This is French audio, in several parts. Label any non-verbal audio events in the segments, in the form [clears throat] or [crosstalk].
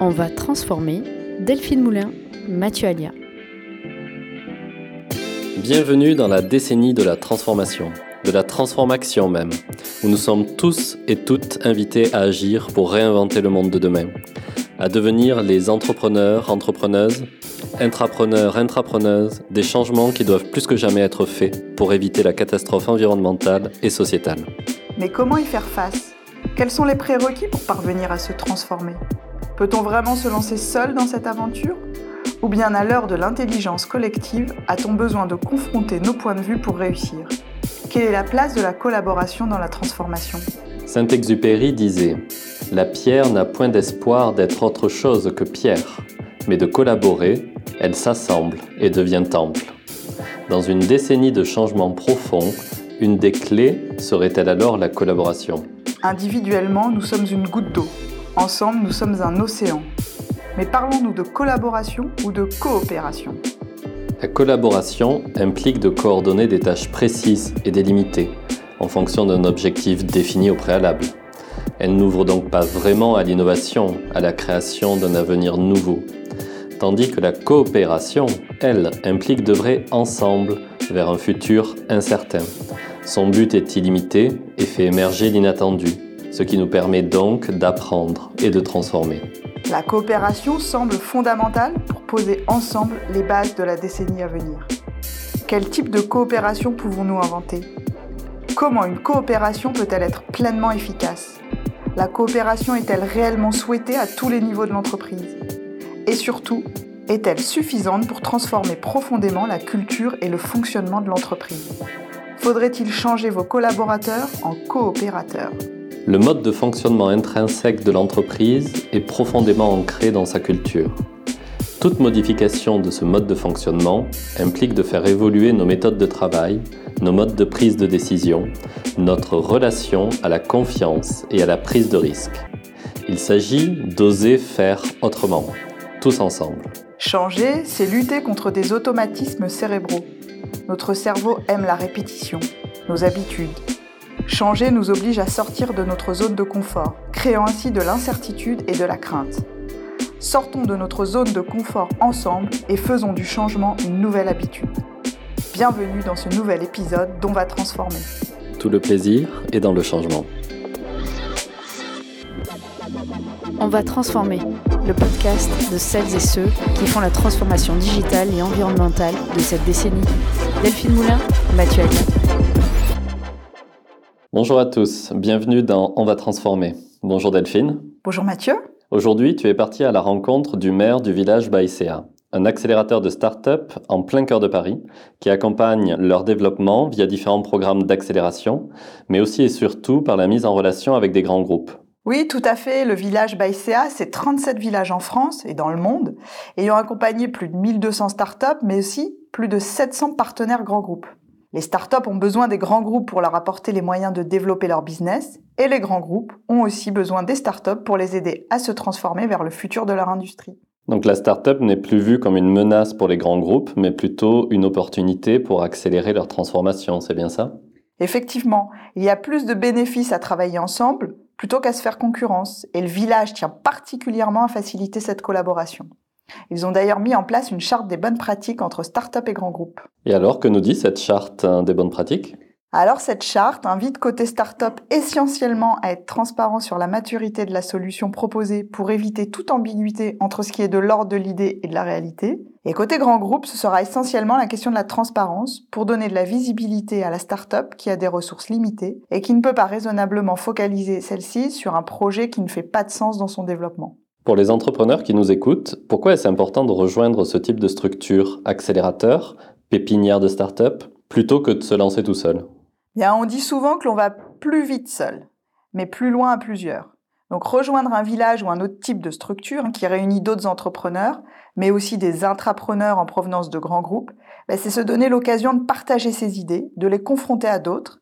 On va transformer Delphine Moulin, Mathieu Alia. Bienvenue dans la décennie de la transformation, de la transformation même, où nous sommes tous et toutes invités à agir pour réinventer le monde de demain, à devenir les entrepreneurs, entrepreneuses, intrapreneurs, intrapreneuses, des changements qui doivent plus que jamais être faits pour éviter la catastrophe environnementale et sociétale. Mais comment y faire face? Quels sont les prérequis pour parvenir à se transformer? Peut-on vraiment se lancer seul dans cette aventure? Ou bien à l'heure de l'intelligence collective, a-t-on besoin de confronter nos points de vue pour réussir? Quelle est la place de la collaboration dans la transformation? Saint-Exupéry disait La pierre n'a point d'espoir d'être autre chose que pierre, mais de collaborer, elle s'assemble et devient temple. Dans une décennie de changements profonds, une des clés serait-elle alors la collaboration? Individuellement, nous sommes une goutte d'eau. Ensemble, nous sommes un océan. Mais parlons-nous de collaboration ou de coopération La collaboration implique de coordonner des tâches précises et délimitées, en fonction d'un objectif défini au préalable. Elle n'ouvre donc pas vraiment à l'innovation, à la création d'un avenir nouveau. Tandis que la coopération, elle, implique d'œuvrer ensemble vers un futur incertain. Son but est illimité et fait émerger l'inattendu, ce qui nous permet donc d'apprendre et de transformer. La coopération semble fondamentale pour poser ensemble les bases de la décennie à venir. Quel type de coopération pouvons-nous inventer? Comment une coopération peut-elle être pleinement efficace? La coopération est-elle réellement souhaitée à tous les niveaux de l'entreprise? Et surtout, est-elle suffisante pour transformer profondément la culture et le fonctionnement de l'entreprise? Faudrait-il changer vos collaborateurs en coopérateurs? Le mode de fonctionnement intrinsèque de l'entreprise est profondément ancré dans sa culture. Toute modification de ce mode de fonctionnement implique de faire évoluer nos méthodes de travail, nos modes de prise de décision, notre relation à la confiance et à la prise de risque. Il s'agit d'oser faire autrement, tous ensemble. Changer, c'est lutter contre des automatismes cérébraux. Notre cerveau aime la répétition, nos habitudes, Changer nous oblige à sortir de notre zone de confort, créant ainsi de l'incertitude et de la crainte. Sortons de notre zone de confort ensemble et faisons du changement une nouvelle habitude. Bienvenue dans ce nouvel épisode dont va transformer. Tout le plaisir est dans le changement. On va transformer le podcast de celles et ceux qui font la transformation digitale et environnementale de cette décennie. Delphine Moulin, Mathieu Aguin. Bonjour à tous, bienvenue dans On va transformer. Bonjour Delphine. Bonjour Mathieu. Aujourd'hui, tu es parti à la rencontre du maire du village Baïséa, un accélérateur de start-up en plein cœur de Paris qui accompagne leur développement via différents programmes d'accélération, mais aussi et surtout par la mise en relation avec des grands groupes. Oui, tout à fait. Le village Baïséa, c'est 37 villages en France et dans le monde, ayant accompagné plus de 1200 startups, mais aussi plus de 700 partenaires grands groupes. Les startups ont besoin des grands groupes pour leur apporter les moyens de développer leur business et les grands groupes ont aussi besoin des startups pour les aider à se transformer vers le futur de leur industrie. Donc la startup n'est plus vue comme une menace pour les grands groupes, mais plutôt une opportunité pour accélérer leur transformation, c'est bien ça? Effectivement, il y a plus de bénéfices à travailler ensemble plutôt qu'à se faire concurrence, et le village tient particulièrement à faciliter cette collaboration. Ils ont d'ailleurs mis en place une charte des bonnes pratiques entre start-up et grands groupes. Et alors, que nous dit cette charte hein, des bonnes pratiques? Alors cette charte invite côté start-up essentiellement à être transparent sur la maturité de la solution proposée pour éviter toute ambiguïté entre ce qui est de l'ordre de l'idée et de la réalité. Et côté grand groupe, ce sera essentiellement la question de la transparence pour donner de la visibilité à la start-up qui a des ressources limitées et qui ne peut pas raisonnablement focaliser celle-ci sur un projet qui ne fait pas de sens dans son développement. Pour les entrepreneurs qui nous écoutent, pourquoi est-ce important de rejoindre ce type de structure accélérateur, pépinière de start-up, plutôt que de se lancer tout seul? Bien, On dit souvent que l'on va plus vite seul, mais plus loin à plusieurs. Donc rejoindre un village ou un autre type de structure hein, qui réunit d'autres entrepreneurs, mais aussi des intrapreneurs en provenance de grands groupes, ben, c'est se donner l'occasion de partager ses idées, de les confronter à d'autres,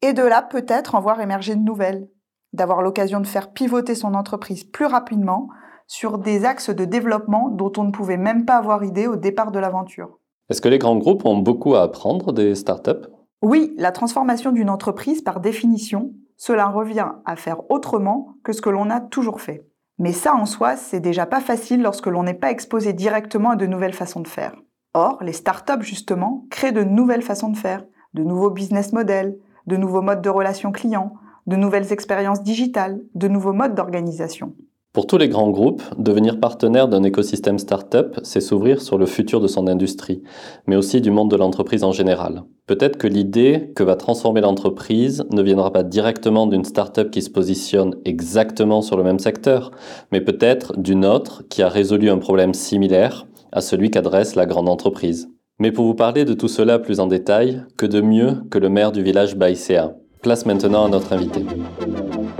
et de là peut-être en voir émerger de nouvelles, d'avoir l'occasion de faire pivoter son entreprise plus rapidement sur des axes de développement dont on ne pouvait même pas avoir idée au départ de l'aventure. Est-ce que les grands groupes ont beaucoup à apprendre des startups? Oui, la transformation d'une entreprise, par définition, cela revient à faire autrement que ce que l'on a toujours fait. Mais ça en soi, c'est déjà pas facile lorsque l'on n'est pas exposé directement à de nouvelles façons de faire. Or, les startups, justement, créent de nouvelles façons de faire, de nouveaux business models, de nouveaux modes de relations clients, de nouvelles expériences digitales, de nouveaux modes d'organisation. Pour tous les grands groupes, devenir partenaire d'un écosystème startup, c'est s'ouvrir sur le futur de son industrie, mais aussi du monde de l'entreprise en général. Peut-être que l'idée que va transformer l'entreprise ne viendra pas directement d'une startup qui se positionne exactement sur le même secteur, mais peut-être d'une autre qui a résolu un problème similaire à celui qu'adresse la grande entreprise. Mais pour vous parler de tout cela plus en détail, que de mieux que le maire du village Baïséa Place maintenant à notre invité.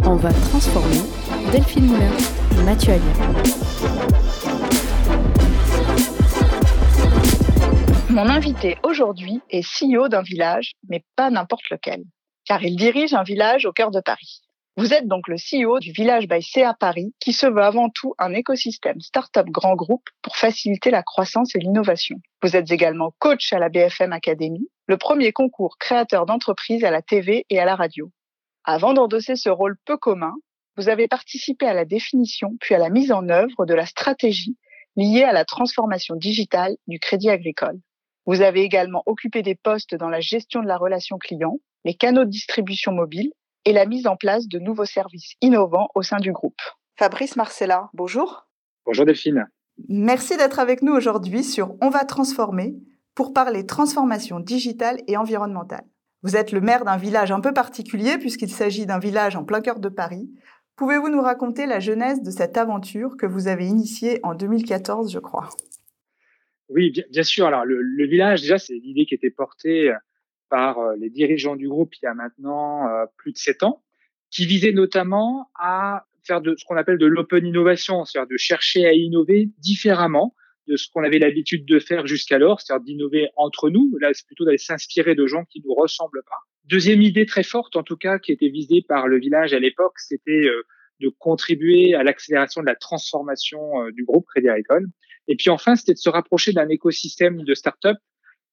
On va transformer Delphine Moulin. Mathieu Mon invité aujourd'hui est CEO d'un village, mais pas n'importe lequel, car il dirige un village au cœur de Paris. Vous êtes donc le CEO du village by CA Paris, qui se veut avant tout un écosystème start-up grand groupe pour faciliter la croissance et l'innovation. Vous êtes également coach à la BFM Academy, le premier concours créateur d'entreprise à la TV et à la radio. Avant d'endosser ce rôle peu commun, vous avez participé à la définition puis à la mise en œuvre de la stratégie liée à la transformation digitale du crédit agricole. Vous avez également occupé des postes dans la gestion de la relation client, les canaux de distribution mobile et la mise en place de nouveaux services innovants au sein du groupe. Fabrice Marcella, bonjour. Bonjour Delphine. Merci d'être avec nous aujourd'hui sur On va transformer pour parler transformation digitale et environnementale. Vous êtes le maire d'un village un peu particulier puisqu'il s'agit d'un village en plein cœur de Paris, Pouvez-vous nous raconter la genèse de cette aventure que vous avez initiée en 2014, je crois? Oui, bien, sûr. Alors, le, village, déjà, c'est l'idée qui était portée euh, par euh, les dirigeants du groupe il y a maintenant euh, plus de sept ans, qui visait notamment à faire de ce qu'on appelle de l'open innovation, c'est-à-dire de chercher à innover différemment de ce qu'on avait l'habitude de faire jusqu'alors, c'est-à-dire d'innover entre nous. Là, c'est plutôt d'aller s'inspirer de gens qui nous ressemblent pas. Deuxième idée très forte, en tout cas, qui était visée par le village à l'époque, c'était euh, de contribuer à l'accélération de la transformation euh, du groupe Crédit Agricole. Et puis enfin, c'était de se rapprocher d'un écosystème de start-up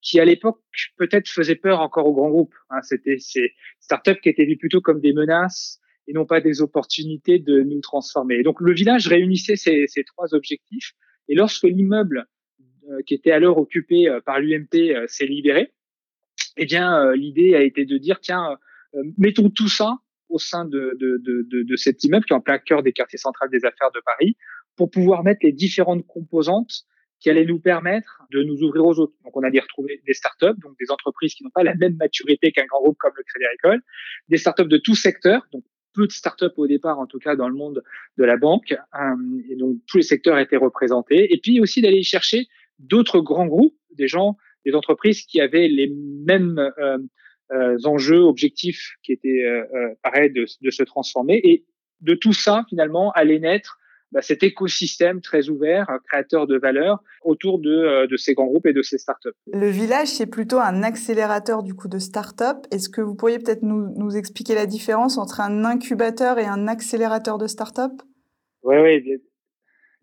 qui, à l'époque, peut-être faisait peur encore aux grands groupes. Hein, c'était ces start-up qui étaient vues plutôt comme des menaces et non pas des opportunités de nous transformer. Et donc, le village réunissait ces, ces trois objectifs. Et lorsque l'immeuble euh, qui était alors occupé par l'UMP s'est libéré, eh bien, euh, l'idée a été de dire, tiens, euh, mettons tout ça au sein de, de, de, de, cet immeuble qui est en plein cœur des quartiers centrales des affaires de Paris, pour pouvoir mettre les différentes composantes qui allaient nous permettre de nous ouvrir aux autres. Donc, on allait retrouver des startups, donc des entreprises qui n'ont pas la même maturité qu'un grand groupe comme le Crédit Agricole, des startups de tout secteur, donc peu de startups au départ, en tout cas dans le monde de la banque, euh, et donc tous les secteurs étaient représentés, et puis aussi d'aller chercher d'autres grands groupes, des gens des entreprises qui avaient les mêmes euh, euh, enjeux, objectifs qui étaient euh, pareils de, de, se transformer. Et de tout ça, finalement, allait naître bah, cet écosystème très ouvert, créateur de valeur autour de, de, ces grands groupes et de ces startups. Le village, c'est plutôt un accélérateur du coup de startups. Est-ce que vous pourriez peut-être nous, nous, expliquer la différence entre un incubateur et un accélérateur de startups? Oui, oui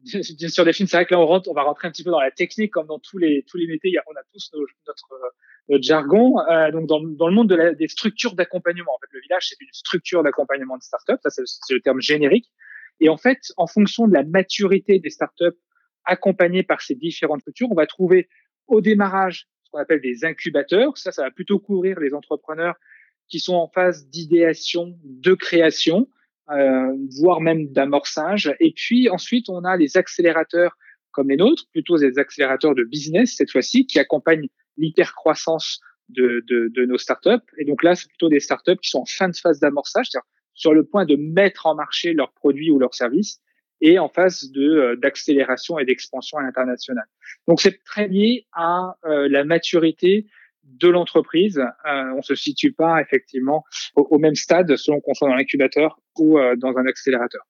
[laughs] sûr, des films, c'est vrai que là, on, rentre, on va rentrer un petit peu dans la technique, comme dans tous les, tous les métiers, on a tous notre, notre jargon. Euh, donc, dans, dans, le monde de la, des structures d'accompagnement, en fait, le village, c'est une structure d'accompagnement de start-up, ça, c'est le terme générique. Et en fait, en fonction de la maturité des start-up accompagnées par ces différentes structures, on va trouver au démarrage ce qu'on appelle des incubateurs. Ça, ça va plutôt couvrir les entrepreneurs qui sont en phase d'idéation, de création, euh, voire même d'amorçage. Et puis ensuite, on a les accélérateurs comme les nôtres, plutôt des accélérateurs de business cette fois-ci, qui accompagnent l'hypercroissance de, de, de nos startups. Et donc là, c'est plutôt des startups qui sont en fin de phase d'amorçage, c'est-à-dire sur le point de mettre en marché leurs produits ou leurs services et en phase de euh, d'accélération et d'expansion à l'international. Donc c'est très lié à euh, la maturité de l'entreprise. Euh, on se situe pas effectivement au, même stade selon qu'on soit dans l'incubateur ou euh, dans un accélérateur.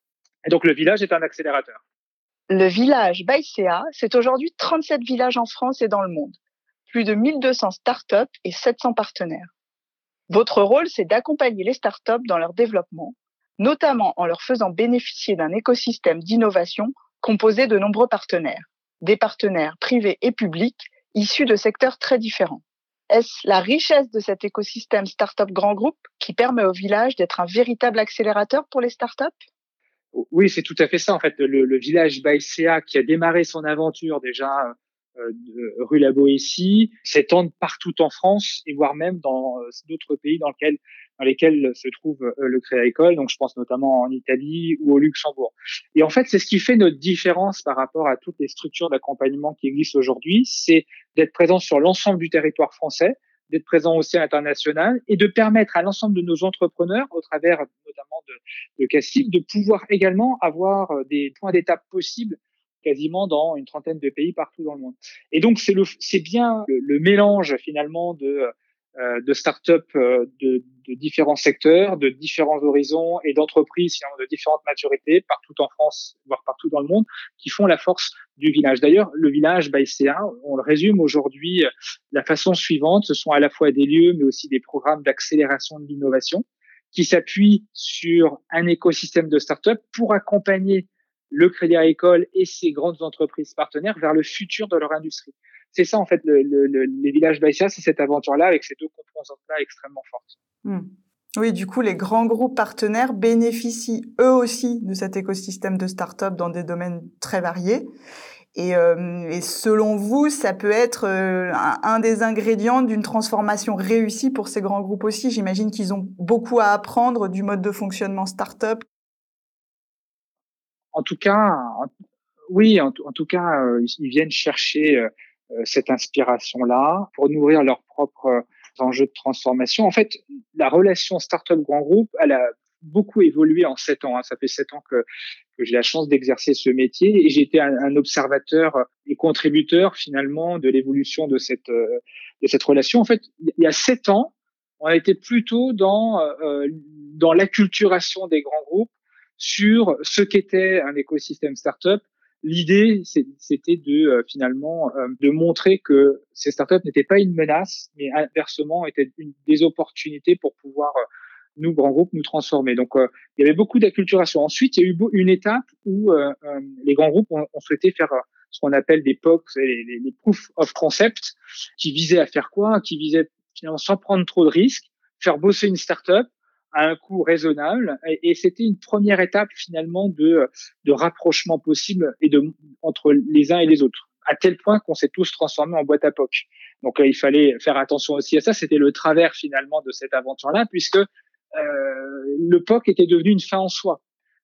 Et donc le village est un accélérateur. Le village Baïséa, c'est aujourd'hui 37 villages en France et dans le monde, plus de 1200 startups et 700 partenaires. Votre rôle, c'est d'accompagner les startups dans leur développement, notamment en leur faisant bénéficier d'un écosystème d'innovation composé de nombreux partenaires, des partenaires privés et publics issus de secteurs très différents. Est-ce la richesse de cet écosystème Startup Grand Groupe qui permet au village d'être un véritable accélérateur pour les startups Oui, c'est tout à fait ça. En fait, le, village Baïséa qui a démarré son aventure déjà euh, rue La Boétie s'étend partout en France et voire même dans euh, d'autres pays dans lesquels dans lesquels se trouve euh, le Créa École. Donc, je pense notamment en Italie ou au Luxembourg. Et en fait, c'est ce qui fait notre différence par rapport à toutes les structures d'accompagnement qui existent aujourd'hui, c'est d'être présent sur l'ensemble du territoire français, d'être présent aussi à l'international et de permettre à l'ensemble de nos entrepreneurs, au travers notamment de, de de pouvoir également avoir euh, des points d'étape possibles quasiment dans une trentaine de pays partout dans le monde. Et donc c'est bien le, le, mélange finalement de euh, de start-up euh, de, de, différents secteurs, de différents horizons et d'entreprises de différentes maturités partout en France, voire partout dans le monde, qui font la force du village. D'ailleurs, le village BAICA, on le résume aujourd'hui de la façon suivante. Ce sont à la fois des lieux, mais aussi des programmes d'accélération de l'innovation qui s'appuient sur un écosystème de start-up pour accompagner le Crédit Agricole et ses grandes entreprises partenaires vers le futur de leur industrie c'est ça en fait le, le, les villages Baïsia, c'est cette aventure-là avec ces deux composantes-là extrêmement fortes. Hmm. Oui, du coup, les grands groupes partenaires bénéficient eux aussi de cet écosystème de start-up dans des domaines très variés. Et, euh, et selon vous, ça peut être euh, un, des ingrédients d'une transformation réussie pour ces grands groupes aussi? J'imagine qu'ils ont beaucoup à apprendre du mode de fonctionnement start-up. En tout cas, oui, en, tout cas, euh, ils viennent chercher cette inspiration-là pour nourrir leurs propres euh, enjeux de transformation. En fait, la relation startup grand groupe, elle a beaucoup évolué en sept ans. Hein. Ça fait sept ans que, que j'ai la chance d'exercer ce métier et j'ai été un, observateur et contributeur finalement de l'évolution de cette euh, de cette relation. En fait, il y a sept ans, on a été plutôt dans euh, dans l'acculturation des grands groupes sur ce qu'était un écosystème startup L'idée, c'était de euh, finalement euh, de montrer que ces startups n'étaient pas une menace, mais inversement étaient une, des opportunités pour pouvoir euh, nous grands groupes nous transformer. Donc il y avait beaucoup d'acculturation. Ensuite, il y a eu une étape où les grands groupes ont, souhaité faire ce qu'on appelle des POC, les, les, les proof of concept, qui visaient à faire quoi? Qui visaient finalement sans prendre trop de risques, faire bosser une startup à un coût raisonnable. Et, c'était une première étape finalement de, de rapprochement possible et de, entre les uns et les autres, à tel point qu'on s'est tous transformés en boîte à POC. Donc il fallait faire attention aussi à ça. C'était le travers finalement de cette aventure-là, puisque euh, le POC était devenu une fin en soi,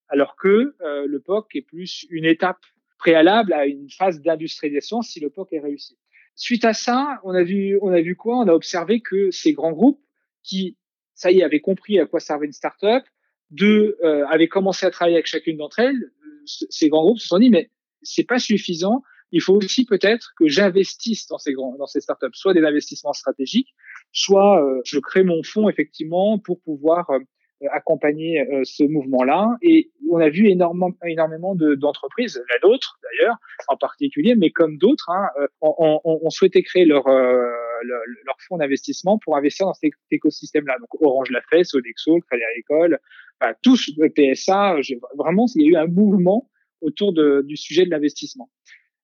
alors que euh, le POC est plus une étape préalable à une phase d'industrialisation si le POC est réussi. Suite à ça, on a vu, on a vu quoi? On a observé que ces grands groupes qui ça y est, avaient compris à quoi servait une startup. Deux, euh, avaient commencé à travailler avec chacune d'entre elles. Euh, ces grands groupes se sont dit, mais c'est pas suffisant. Il faut aussi peut-être que j'investisse dans ces grands, dans ces startups, soit des investissements stratégiques, soit euh, je crée mon fonds effectivement pour pouvoir euh, accompagner euh, ce mouvement-là. Et on a vu énormément, énormément d'entreprises, la nôtre d'ailleurs en particulier, mais comme d'autres, hein, on, on, on, souhaitait créer leur, leur fonds d'investissement pour investir dans cet écosystème-là. Donc Orange l'a fait, Sodexo, le Crédit Agricole, enfin, tous le PSA. Vraiment, il y a eu un mouvement autour du sujet de l'investissement.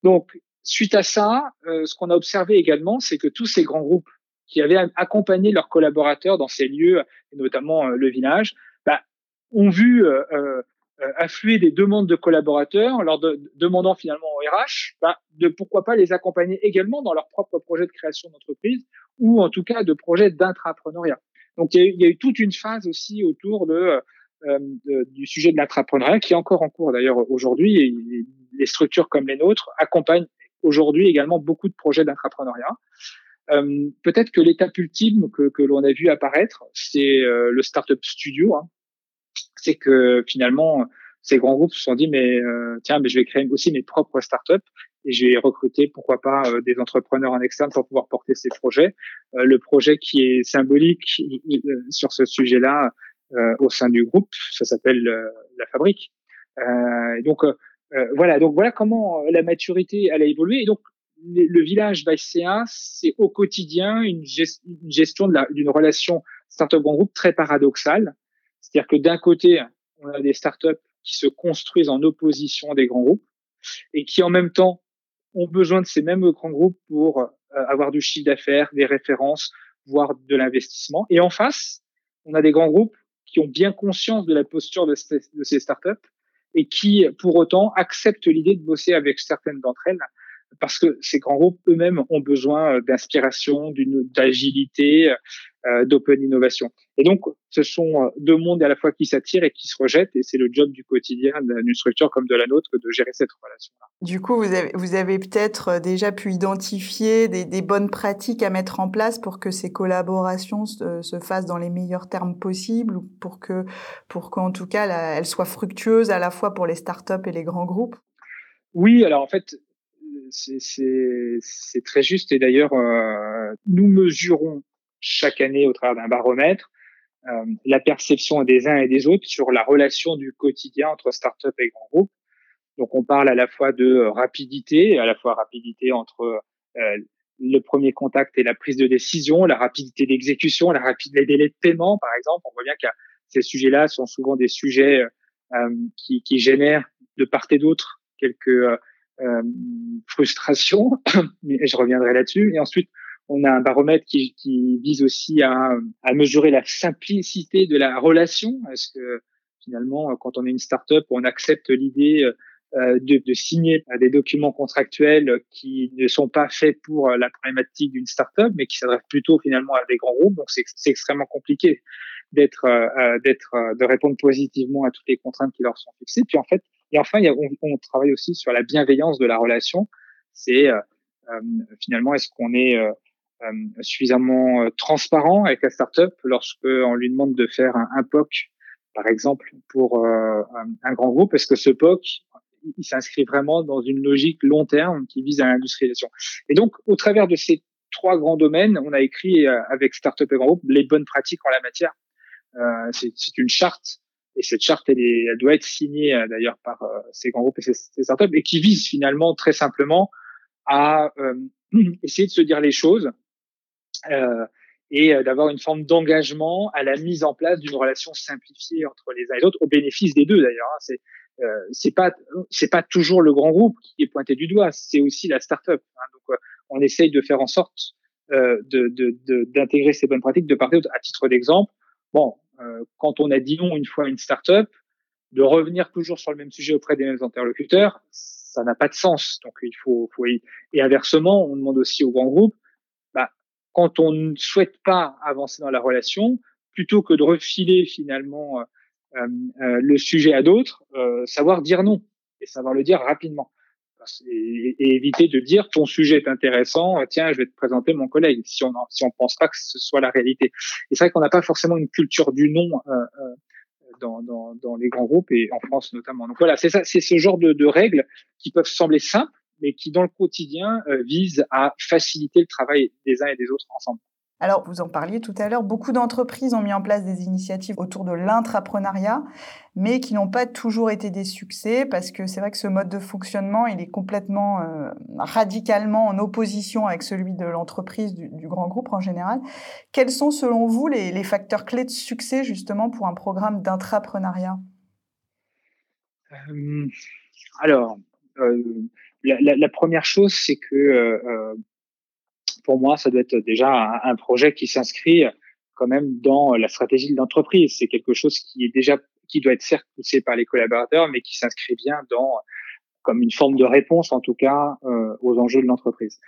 Donc suite à ça, euh, ce qu'on a observé également, c'est que tous ces grands groupes qui avaient accompagné leurs collaborateurs dans ces lieux, notamment euh, le village, bah, ont vu euh affluer des demandes de collaborateurs, leur demandant finalement au RH bah, de pourquoi pas les accompagner également dans leur propre projet de création d'entreprise ou en tout cas de projet d'intrapreneuriat. Donc il y, y, a eu, toute une phase aussi autour de, euh, du sujet de l'intrapreneuriat qui est encore en cours d'ailleurs aujourd'hui les structures comme les nôtres accompagnent aujourd'hui également beaucoup de projets d'intrapreneuriat. Euh, Peut-être que l'étape ultime que, que l'on a vu apparaître, c'est euh, le startup studio. Hein c'est que finalement, ces grands groupes se sont dit, mais euh, tiens, mais je vais créer aussi mes propres startups et je vais recruter, pourquoi pas, euh, des entrepreneurs en externe pour pouvoir porter ces projets. Euh, le projet qui est symbolique sur ce sujet-là au sein du groupe, ça s'appelle la fabrique. donc voilà, donc voilà comment la maturité elle a évolué. Et donc le village BACA, c'est au quotidien une, gestion d'une relation startup grand groupe très paradoxale c'est-à-dire que d'un côté, on a des startups qui se construisent en opposition des grands groupes et qui en même temps ont besoin de ces mêmes grands groupes pour euh, avoir du chiffre d'affaires, des références, voire de l'investissement. Et en face, on a des grands groupes qui ont bien conscience de la posture de, de ces startups et qui, pour autant, acceptent l'idée de bosser avec certaines d'entre elles parce que ces grands groupes eux-mêmes ont besoin euh, d'inspiration, d'une d'agilité, euh, d'open innovation. Et donc, ce sont euh, deux mondes à la fois qui s'attirent et qui se rejettent, et c'est le job du quotidien d'une structure comme de la nôtre de gérer cette relation-là. Du coup, vous avez, vous avez peut-être déjà pu identifier des, des, bonnes pratiques à mettre en place pour que ces collaborations se, se fassent dans les meilleurs termes possibles, ou pour que, pour qu'en tout cas, elles soient fructueuses à la fois pour les startups et les grands groupes? Oui, alors en fait, c'est très juste. Et d'ailleurs, euh, nous mesurons chaque année au travers d'un baromètre euh, la perception des uns et des autres sur la relation du quotidien entre start-up et grands groupes. Donc, on parle à la fois de rapidité, à la fois rapidité entre euh, le premier contact et la prise de décision, la rapidité d'exécution, la des délais de paiement, par exemple. On voit bien que ces sujets-là sont souvent des sujets qui, qui génèrent de part et d'autre quelques euh, frustration, [coughs] mais je reviendrai là-dessus. Et ensuite, on a un baromètre qui, qui vise aussi à, à, mesurer la simplicité de la relation. Est-ce que finalement, quand on est une start-up, on accepte l'idée euh, de, de, signer des documents contractuels qui ne sont pas faits pour la problématique d'une start-up, mais qui s'adressent plutôt finalement à des grands groupes? Donc c'est extrêmement compliqué d'être, euh, d'être, de répondre positivement à toutes les contraintes qui leur sont fixées. Puis en fait, et enfin, on, travaille aussi sur la bienveillance de la relation. C'est euh, euh finalement, est-ce qu'on est, euh, suffisamment transparent avec la startup lorsque on lui demande de faire un, POC, par exemple, pour un, grand groupe? Est-ce que ce POC, il s'inscrit vraiment dans une logique long terme qui vise à l'industrialisation Et donc, au travers de ces trois grands domaines, on a écrit avec Startup et Grand Groupe les bonnes pratiques en la matière. C'est une charte et cette charte, elle, est, elle doit être signée euh, d'ailleurs par euh, ces grands groupes et ces, startups, et qui vise finalement très simplement à euh, [clears throat] essayer de se dire les choses et d'avoir une forme d'engagement à la mise en place d'une relation simplifiée entre les uns et les autres, au bénéfice des deux d'ailleurs. Hein. C'est c'est pas c'est pas toujours le grand groupe qui est pointé du doigt, c'est aussi la startup. Hein. Donc on essaye de faire en sorte euh, de d'intégrer de, ces bonnes pratiques de part et d'autre. À titre d'exemple, bon, euh, quand on a dit non une fois à une startup, de revenir toujours sur le même sujet auprès des mêmes interlocuteurs, ça n'a pas de sens. Donc il faut, et inversement, on demande aussi aux grands groupes, bah, quand on ne souhaite pas avancer dans la relation, plutôt que de refiler finalement euh, euh, le sujet à d'autres, euh, savoir dire non et savoir le dire rapidement et, éviter de dire ton sujet est intéressant, tiens, je vais te présenter mon collègue, si on si on pense pas que ce soit la réalité. Et c'est vrai qu'on n'a pas forcément une culture du non euh, euh, dans, dans, dans, les grands groupes et en France notamment. Donc voilà, c'est ça, c'est ce genre de, de, règles qui peuvent sembler simples, mais qui dans le quotidien euh, visent à faciliter le travail des uns et des autres ensemble. Alors, vous en parliez tout à l'heure, beaucoup d'entreprises ont mis en place des initiatives autour de l'intrapreneuriat, mais qui n'ont pas toujours été des succès parce que c'est vrai que ce mode de fonctionnement, il est complètement euh, radicalement en opposition avec celui de l'entreprise, du, grand groupe en général. Quels sont selon vous les, facteurs clés de succès justement pour un programme d'intrapreneuriat? Euh, Alors, euh, la, première chose, c'est que euh, pour moi, ça doit être déjà un, projet qui s'inscrit quand même dans la stratégie de l'entreprise. C'est quelque chose qui est déjà, qui doit être certes poussé par les collaborateurs, mais qui s'inscrit bien dans comme une forme de réponse, en tout cas, euh, aux enjeux de l'entreprise.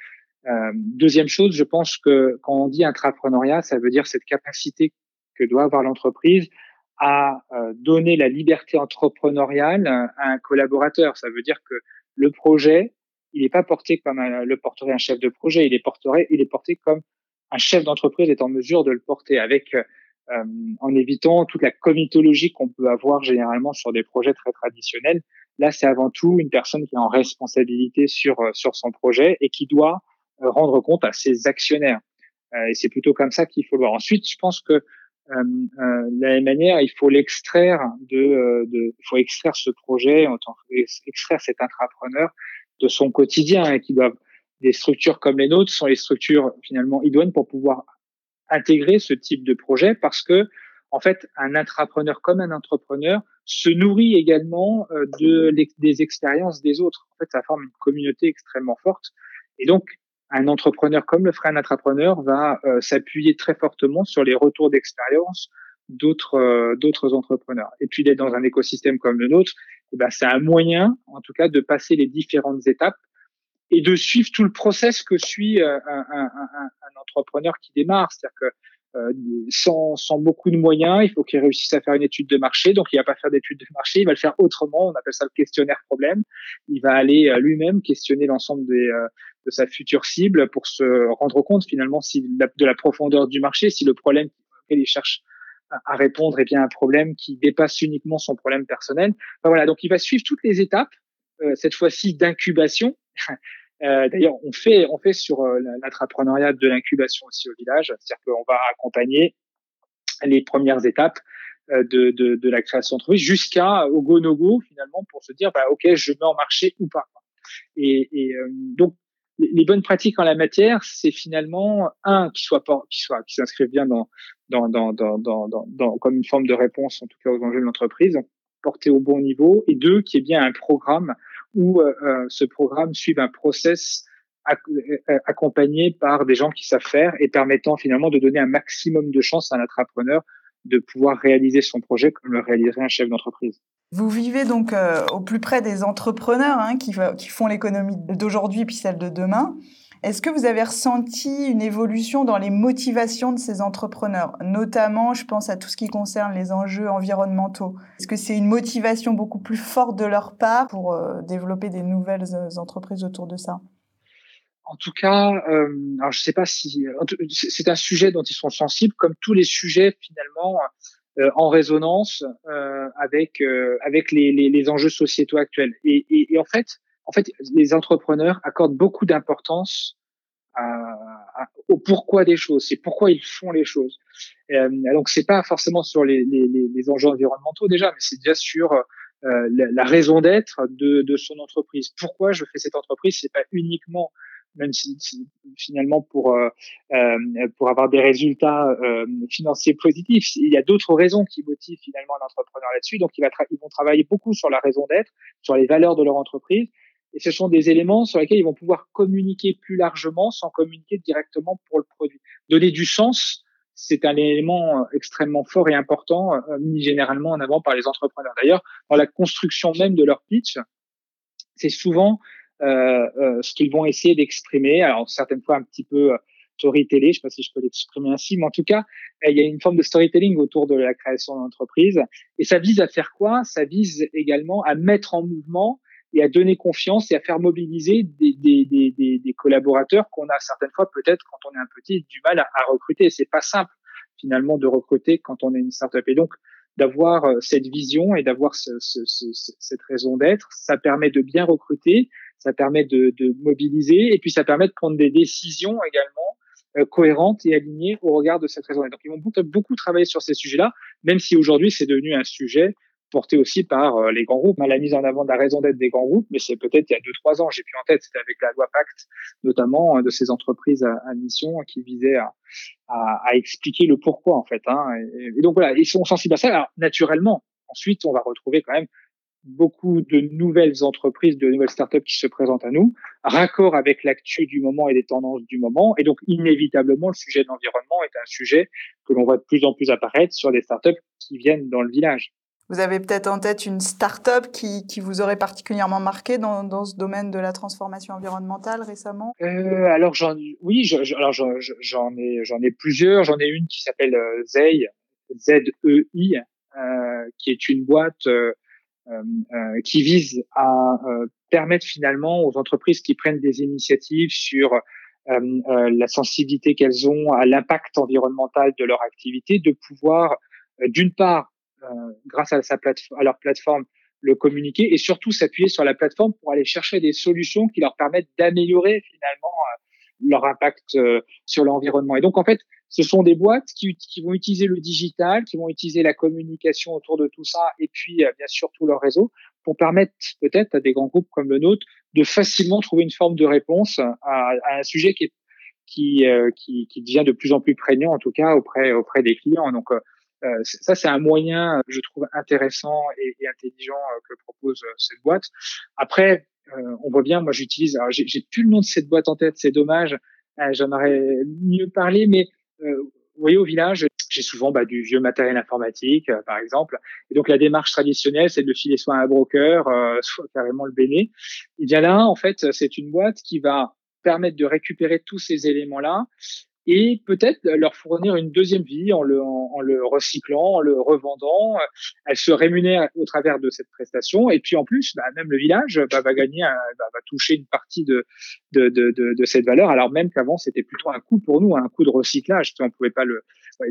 Euh, deuxième chose, je pense que quand on dit intrapreneuriat, ça veut dire cette capacité que doit avoir l'entreprise à euh, donner la liberté entrepreneuriale à un collaborateur. Ça veut dire que le projet, il n'est pas porté comme le porterait un chef de projet, il est porté, il est porté comme un chef d'entreprise est en mesure de le porter avec euh, en évitant toute la comitologie qu'on peut avoir généralement sur des projets très traditionnels. Là, c'est avant tout une personne qui est en responsabilité sur euh, sur son projet et qui doit euh, rendre compte à ses actionnaires. Euh, et c'est plutôt comme ça qu'il faut le voir. Ensuite, je pense que euh, de la même manière, il faut l'extraire de, de, il faut extraire ce projet, extraire cet intrapreneur de son quotidien et qui doivent des structures comme les nôtres sont les structures finalement idoines pour pouvoir intégrer ce type de projet parce que en fait, un intrapreneur comme un entrepreneur se nourrit également euh, de des expériences des autres. En fait, ça forme une communauté extrêmement forte. Et donc, un entrepreneur comme le ferait un intrapreneur va euh, s'appuyer très fortement sur les retours d'expérience d'autres euh, d'autres entrepreneurs. Et puis d'être dans un écosystème comme le nôtre, eh ben, c'est un moyen, en tout cas, de passer les différentes étapes et de suivre tout le process que suit un, un, un, un entrepreneur qui démarre. C'est-à-dire que euh, sans, sans, beaucoup de moyens. Il faut qu'il réussisse à faire une étude de marché. Donc, il va pas faire d'étude de marché, il va le faire autrement. On appelle ça le questionnaire problème. Il va aller euh, lui-même questionner l'ensemble des, euh, de sa future cible pour se rendre compte finalement si de la profondeur du marché, si le problème auquel il cherche à répondre est bien un problème qui dépasse uniquement son problème personnel. voilà, donc il va suivre toutes les étapes, cette fois-ci d'incubation, [laughs] euh, D'ailleurs, on fait, on fait sur euh, l'entrepreneuriat de l'incubation aussi au village, c'est-à-dire qu'on va accompagner les premières étapes euh, de, de, de la création d'entreprise jusqu'à au go no go finalement pour se dire bah ok je mets en marché ou pas. Et, et euh, donc les bonnes pratiques en la matière, c'est finalement un qui soit qui soit qui s'inscrivent bien dans dans, dans dans, dans dans comme une forme de réponse en tout cas aux enjeux de l'entreprise, porté au bon niveau, et deux qui est bien un programme où euh, euh, ce programme suive un process euh, accompagné par des gens qui savent faire et permettant finalement de donner un maximum de chance à un entrepreneur de pouvoir réaliser son projet comme le réaliserait un chef d'entreprise. Vous vivez donc au plus près des entrepreneurs hein, qui, font l'économie d'aujourd'hui puis celle de demain. Est-ce que vous avez ressenti une évolution dans les motivations de ces entrepreneurs? Notamment, je pense à tout ce qui concerne les enjeux environnementaux. Est-ce que c'est une motivation beaucoup plus forte de leur part pour euh, développer des nouvelles euh, entreprises autour de ça? En tout cas, euh, alors je sais pas si c'est un sujet dont ils sont sensibles, comme tous les sujets finalement en résonance avec avec les, les, les, enjeux sociétaux actuels. Et, et, et en fait, en fait, les entrepreneurs accordent beaucoup d'importance au pourquoi des choses, c'est pourquoi ils font les choses. Euh, donc c'est pas forcément sur les, les, les, enjeux environnementaux déjà, mais c'est déjà sur euh, la, raison d'être de, de, son entreprise. Pourquoi je fais cette entreprise? C'est pas uniquement même si, finalement pour euh, euh pour avoir des résultats euh, financiers positifs, il y a d'autres raisons qui motivent finalement l'entrepreneur là-dessus. Donc, ils vont travailler beaucoup sur la raison d'être, sur les valeurs de leur entreprise, et ce sont des éléments sur lesquels ils vont pouvoir communiquer plus largement sans communiquer directement pour le produit. Donner du sens, c'est un élément extrêmement fort et important, euh, mis généralement en avant par les entrepreneurs. D'ailleurs, dans la construction même de leur pitch, c'est souvent ce qu'ils vont essayer d'exprimer. Alors certaines fois un petit peu euh, storytelling, je sais pas si je peux l'exprimer ainsi, mais en tout cas, il y a une forme de storytelling autour de la création d'entreprise. Et ça vise à faire quoi? Ça vise également à mettre en mouvement et à donner confiance et à faire mobiliser des, des, des, des collaborateurs qu'on a certaines fois peut-être quand on est un petit du mal à, à recruter. C'est pas simple finalement de recruter quand on est une startup. Et donc d'avoir euh, cette vision et d'avoir ce, ce, cette raison d'être, ça permet de bien recruter, ça permet de, mobiliser et puis ça permet de prendre des décisions également euh, cohérentes et alignées au regard de cette raison d'être. Donc ils vont beaucoup, travailler sur ces sujets-là, même si aujourd'hui c'est devenu un sujet porté aussi par euh, les grands groupes. La mise en avant de la raison d'être des grands groupes, mais c'est peut-être il y a deux trois ans, j'ai plus en tête, c'était avec la loi Pacte, notamment euh, de ces entreprises à, mission qui visaient à, expliquer le pourquoi en fait. Hein. Et, donc voilà, ils sont sensibles à ça. Alors, naturellement, ensuite, on va retrouver quand même beaucoup de nouvelles entreprises, de nouvelles startups qui se présentent à nous, raccord avec l'actu du moment et des tendances du moment. Et donc, inévitablement, le sujet de l'environnement est un sujet que l'on voit de plus en plus apparaître sur des startups qui viennent dans le village. Vous avez peut-être en tête une start-up qui, qui vous aurait particulièrement marqué dans, dans ce domaine de la transformation environnementale récemment? Euh, Alors j'en, oui, je, alors j'en ai, j'en ai plusieurs. J'en ai une qui s'appelle euh, ZEI, Z-E-I, euh, qui est une boîte euh, qui vise à permettre finalement aux entreprises qui prennent des initiatives sur la sensibilité qu'elles ont à l'impact environnemental de leur activité, de pouvoir d'une part euh, grâce à, sa plateforme, à leur plateforme, le communiquer et surtout s'appuyer sur la plateforme pour aller chercher des solutions qui leur permettent d'améliorer finalement euh, leur impact euh, sur l'environnement. Et donc en fait, ce sont des boîtes qui, qui, vont utiliser le digital, qui vont utiliser la communication autour de tout ça et puis bien sûr tout leur réseau pour permettre peut-être à des grands groupes comme le nôtre de facilement trouver une forme de réponse à, à un sujet qui, est, qui, qui, qui, devient de plus en plus prégnant en tout cas auprès, auprès des clients. Donc Euh, ça, c'est un moyen, je trouve, intéressant et, et intelligent que propose cette boîte. Après, on voit bien, moi, j'utilise, alors j'ai plus le nom de cette boîte en tête, c'est dommage, j'en aurais mieux parlé, mais vous voyez, au village, j'ai souvent bah, du vieux matériel informatique, euh, par exemple. Et donc, la démarche traditionnelle, c'est de le filer soit un broker, euh, soit carrément le béné. Et bien là, en fait, c'est une boîte qui va permettre de récupérer tous ces éléments-là et peut-être leur fournir une deuxième vie en le, en, le recyclant, en le revendant. Elle se rémunère au travers de cette prestation et puis en plus, bah, même le village bah, va gagner, bah, va toucher une partie de, de, de, de, de cette valeur, alors même qu'avant c'était plutôt un coût pour nous, un coût de recyclage, on pouvait pas le.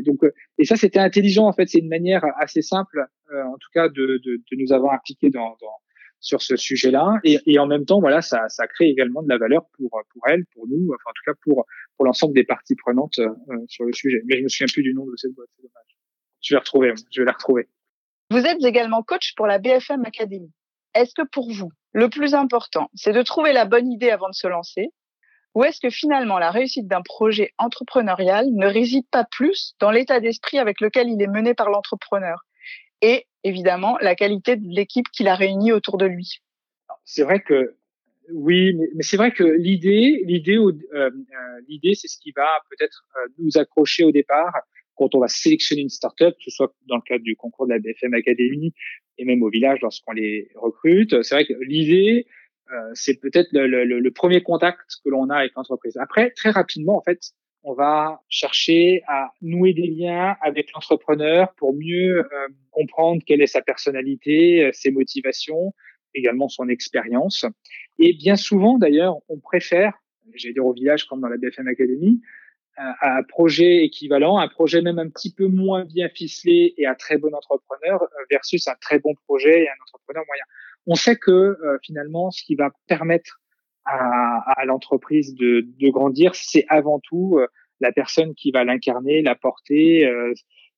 donc euh, et ça c'était intelligent en fait, c'est une manière assez simple, euh, en tout cas, de, de, de nous avoir impliqués dans, dans sur ce sujet-là. Et, en même temps, voilà, ça, ça crée également de la valeur pour pour elle, pour nous, enfin en tout cas pour pour l'ensemble des parties prenantes euh, sur le sujet. Mais je me souviens plus du nom de cette boîte, c'est dommage. Je vais la retrouver, je vais la retrouver. Vous êtes également coach pour la BFM Academy. Est-ce que pour vous, le plus important, c'est de trouver la bonne idée avant de se lancer? Ou est-ce que finalement la réussite d'un projet entrepreneurial ne réside pas plus dans l'état d'esprit avec lequel il est mené par l'entrepreneur? Et évidemment la qualité de l'équipe qu'il a réunie autour de lui. C'est vrai que oui, mais, c'est vrai que l'idée, l'idée, euh, euh, l'idée, c'est ce qui va peut-être euh, nous accrocher au départ quand on va sélectionner une startup, que ce soit dans le cadre du concours de la BFM Academy et même au village lorsqu'on les recrute. C'est vrai que l'idée, c'est peut-être le, le, le, premier contact que l'on a avec l'entreprise. Après, très rapidement, en fait, on va chercher à nouer des liens avec l'entrepreneur pour mieux euh, comprendre quelle est sa personnalité, euh, ses motivations, également son expérience. Et bien souvent, d'ailleurs, on préfère, j'allais dire au village comme dans la BFM Academy, un projet équivalent, un projet même un petit peu moins bien ficelé et un très bon entrepreneur euh, versus un très bon projet et un entrepreneur moyen. On sait que finalement, ce qui va permettre à, à l'entreprise de, de, grandir, c'est avant tout euh, la personne qui va l'incarner, la porter. Euh,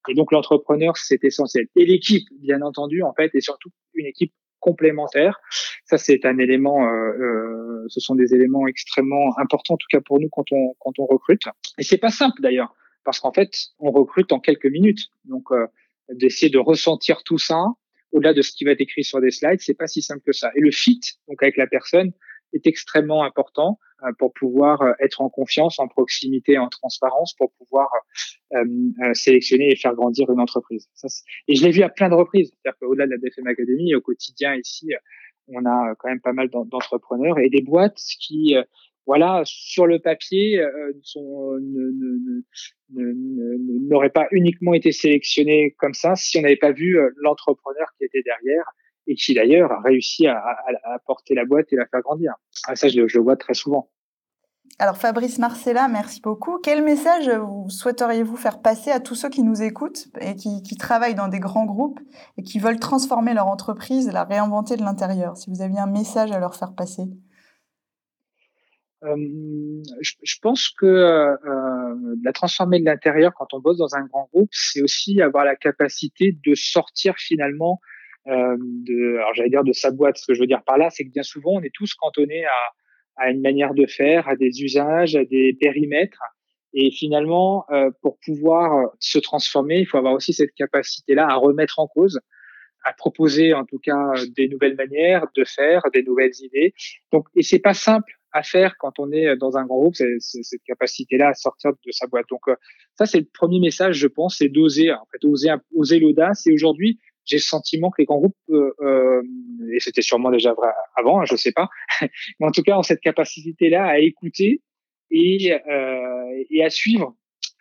et donc l'entrepreneur, c'est essentiel. Et l'équipe, bien entendu, en fait, et surtout une équipe complémentaire. Ça, c'est un élément. Euh, euh, ce sont des éléments extrêmement importants, en tout cas pour nous, quand on quand on recrute. Et c'est pas simple d'ailleurs, parce qu'en fait, on recrute en quelques minutes. Donc, d'essayer de ressentir tout ça, au-delà de ce qui va être écrit sur des slides, c'est pas si simple que ça. Et le fit, donc avec la personne, est extrêmement important euh, pour pouvoir euh, être en confiance, en proximité, en transparence, pour pouvoir euh, sélectionner et faire grandir une entreprise. Et je l'ai vu à plein de reprises. C'est-à-dire qu'au-delà de la BFM Academy, au quotidien ici, on a quand même pas mal d'entrepreneurs et des boîtes qui, voilà, sur le papier, n'auraient pas uniquement été sélectionnées comme ça si on n'avait pas vu l'entrepreneur qui était derrière et qui d'ailleurs a réussi à, porter la boîte et la faire grandir. Ah, ça, je, le vois très souvent. Alors Fabrice Marcella, merci beaucoup. Quel message vous souhaiteriez-vous faire passer à tous ceux qui nous écoutent et qui, travaillent dans des grands groupes et qui veulent transformer leur entreprise, la réinventer de l'intérieur? Si vous aviez un message à leur faire passer. Euh, je, pense que euh, la transformer de l'intérieur quand on bosse dans un grand groupe, c'est aussi avoir la capacité de sortir finalement euh, de, alors j'allais dire de sa boîte. Ce que je veux dire par là, c'est que bien souvent, on est tous cantonnés à, une manière de faire, à des usages, à des périmètres. Et finalement, euh, pour pouvoir se transformer, il faut avoir aussi cette capacité-là à remettre en cause, à proposer en tout cas des nouvelles manières de faire, des nouvelles idées. Donc, et c'est pas simple à faire quand on est dans un grand groupe, cette capacité-là à sortir de sa boîte. Donc, euh, ça, c'est le premier message, je pense, c'est d'oser, en l'audace. Et aujourd'hui, j'ai le sentiment que les grands groupes, euh, euh, et c'était sûrement déjà vrai avant, hein, je sais pas, [laughs] mais en tout cas ont cette capacité-là à écouter et, euh, et à suivre,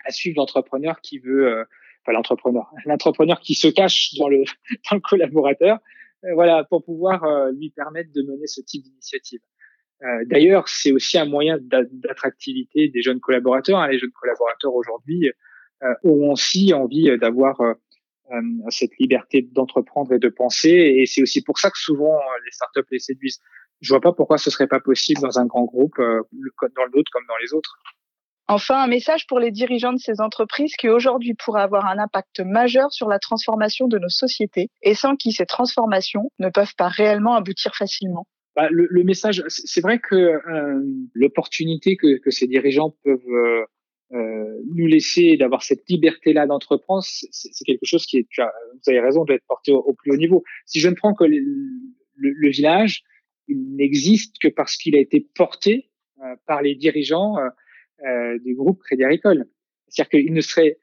à suivre l'entrepreneur qui veut, euh, enfin l'entrepreneur, [laughs] l'entrepreneur qui se cache dans le, [laughs] dans le collaborateur, euh, voilà, pour pouvoir lui permettre de mener ce type d'initiative. D'ailleurs, c'est aussi un moyen d'attractivité des jeunes collaborateurs. Hein. Les jeunes collaborateurs aujourd'hui ont aussi envie d'avoir euh, cette liberté d'entreprendre et de penser. Et c'est aussi pour ça que souvent euh, les startups les séduisent. Je vois pas pourquoi ce serait pas possible dans un grand groupe, euh, dans le nôtre comme dans les autres. Enfin, un message pour les dirigeants de ces entreprises qui aujourd'hui pourraient avoir un impact majeur sur la transformation de nos sociétés et sans qui ces transformations ne peuvent pas réellement aboutir facilement. Bah, le, le, message, c'est vrai que euh, l'opportunité que, que, ces dirigeants peuvent nous laisser d'avoir cette liberté-là d'entreprendre, c'est quelque chose qui est, vous avez raison, doit être porté au, plus haut niveau. Si je ne prends que le, le, village, il n'existe que parce qu'il a été porté par les dirigeants du groupe Crédit Agricole. C'est-à-dire qu'il ne serait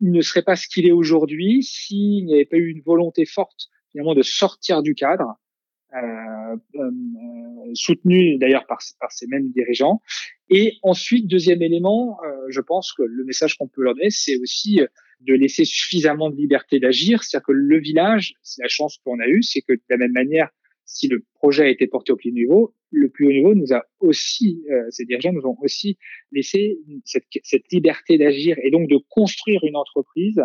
il ne serait pas ce qu'il est aujourd'hui s'il n'y avait pas eu une volonté forte finalement de sortir du cadre, euh, euh, soutenu d'ailleurs par, par ces mêmes dirigeants. Et ensuite, deuxième élément, euh, je pense que le message qu'on peut leur donner, c'est aussi de laisser suffisamment de liberté d'agir. C'est-à-dire que le village, c'est la chance qu'on a eue, c'est que de la même manière, si le projet a été porté au plus haut niveau, le plus haut niveau nous a aussi, euh, ces dirigeants nous ont aussi laissé cette, cette liberté d'agir et donc de construire une entreprise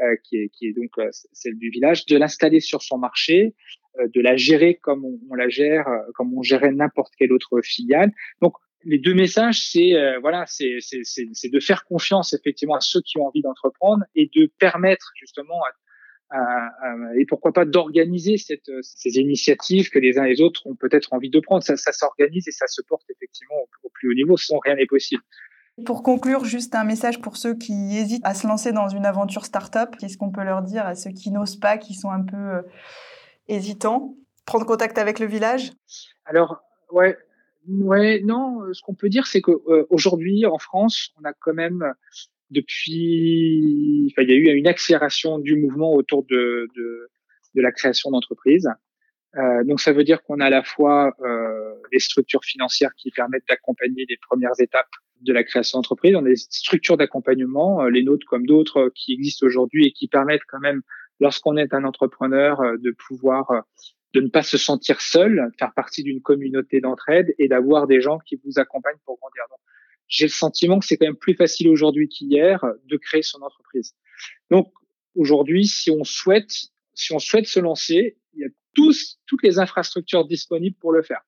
euh, qui, est, qui est donc euh, celle du village, de l'installer sur son marché, euh, de la gérer comme on, la gère, euh, comme on gérait n'importe quelle autre filiale. Donc les deux messages, c'est voilà, c'est de faire confiance effectivement à ceux qui ont envie d'entreprendre et de permettre justement à et pourquoi pas d'organiser ces initiatives que les uns et les autres ont peut-être envie de prendre. Ça, ça s'organise et ça se porte effectivement au, plus haut niveau, sans rien n'est possible. Pour conclure, juste un message pour ceux qui hésitent à se lancer dans une aventure start-up. Qu'est-ce qu'on peut leur dire à ceux qui n'osent pas, qui sont un peu euh, hésitants? Prendre contact avec le village? Alors, ouais, ouais, non. Ce qu'on peut dire, c'est qu'aujourd'hui, euh, en France, on a quand même depuis, il y a eu une accélération du mouvement autour de, de, de la création d'entreprises. Euh, donc ça veut dire qu'on a à la fois euh, les structures financières qui permettent d'accompagner les premières étapes de la création d'entreprise. On a des structures d'accompagnement, euh, les nôtres comme d'autres, euh, qui existent aujourd'hui et qui permettent quand même, lorsqu'on est un entrepreneur, euh, de pouvoir de ne pas se sentir seul, faire partie d'une communauté d'entraide et d'avoir des gens qui vous accompagnent pour grandir. J'ai le sentiment que c'est quand même plus facile aujourd'hui qu'hier de créer son entreprise. Donc aujourd'hui, si on souhaite, si on souhaite se lancer, il y a tous, toutes les infrastructures disponibles pour le faire.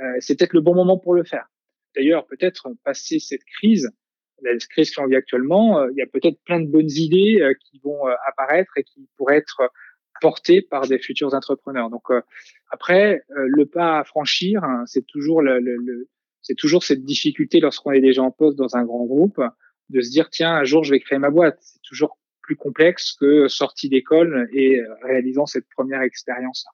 Euh, c'est peut-être le bon moment pour le faire. D'ailleurs, peut-être passer cette crise, la crise qu'on vit actuellement, euh, il y a peut-être plein de bonnes idées euh, qui vont euh, apparaître et qui pourraient être portées par des futurs entrepreneurs. Donc après, le pas à franchir, hein, c'est toujours le, le, le c'est toujours cette difficulté lorsqu'on est déjà en poste dans un grand groupe de se dire tiens un jour je vais créer ma boîte. C'est toujours plus complexe que sortie d'école et réalisant cette première expérience.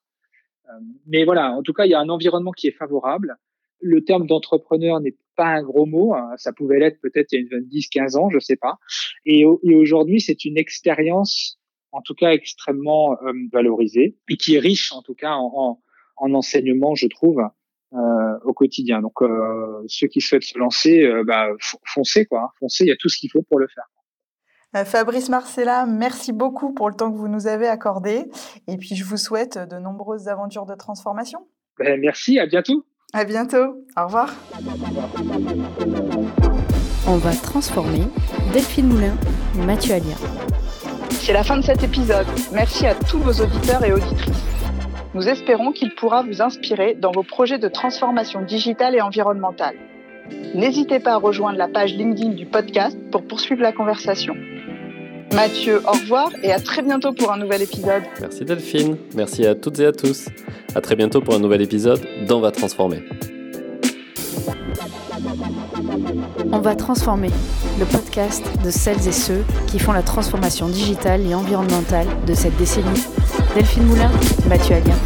Euh, mais voilà, en tout cas, il y a un environnement qui est favorable. Le terme d'entrepreneur n'est pas un gros mot. Hein. Ça pouvait l'être peut-être il y a 10, 15 ans, je sais pas. Et, aujourd'hui, c'est une expérience, en tout cas, extrêmement euh, valorisée et qui est riche, en tout cas, en, en, en enseignement, je trouve, euh, au quotidien. Donc euh, ceux qui souhaitent se lancer, euh, bah, foncez quoi, hein. foncez, il y a tout ce qu'il faut pour le faire. Fabrice Marcella, merci beaucoup pour le temps que vous nous avez accordé. Et puis, je vous souhaite de nombreuses aventures de transformation. Ben, merci, à bientôt. À bientôt. Au revoir. On va transformer Delphine Moulin, Mathieu Alia. C'est la fin de cet épisode. Merci à tous vos auditeurs et auditrices. Nous espérons qu'il pourra vous inspirer dans vos projets de transformation digitale et environnementale. N'hésitez pas à rejoindre la page LinkedIn du podcast pour poursuivre la conversation. Mathieu, au revoir et à très bientôt pour un nouvel épisode. Merci Delphine, merci à toutes et à tous. À très bientôt pour un nouvel épisode d'On va transformer. On va transformer le podcast de celles et ceux qui font la transformation digitale et environnementale de cette décennie. Delphine Moulin, Mathieu Alien.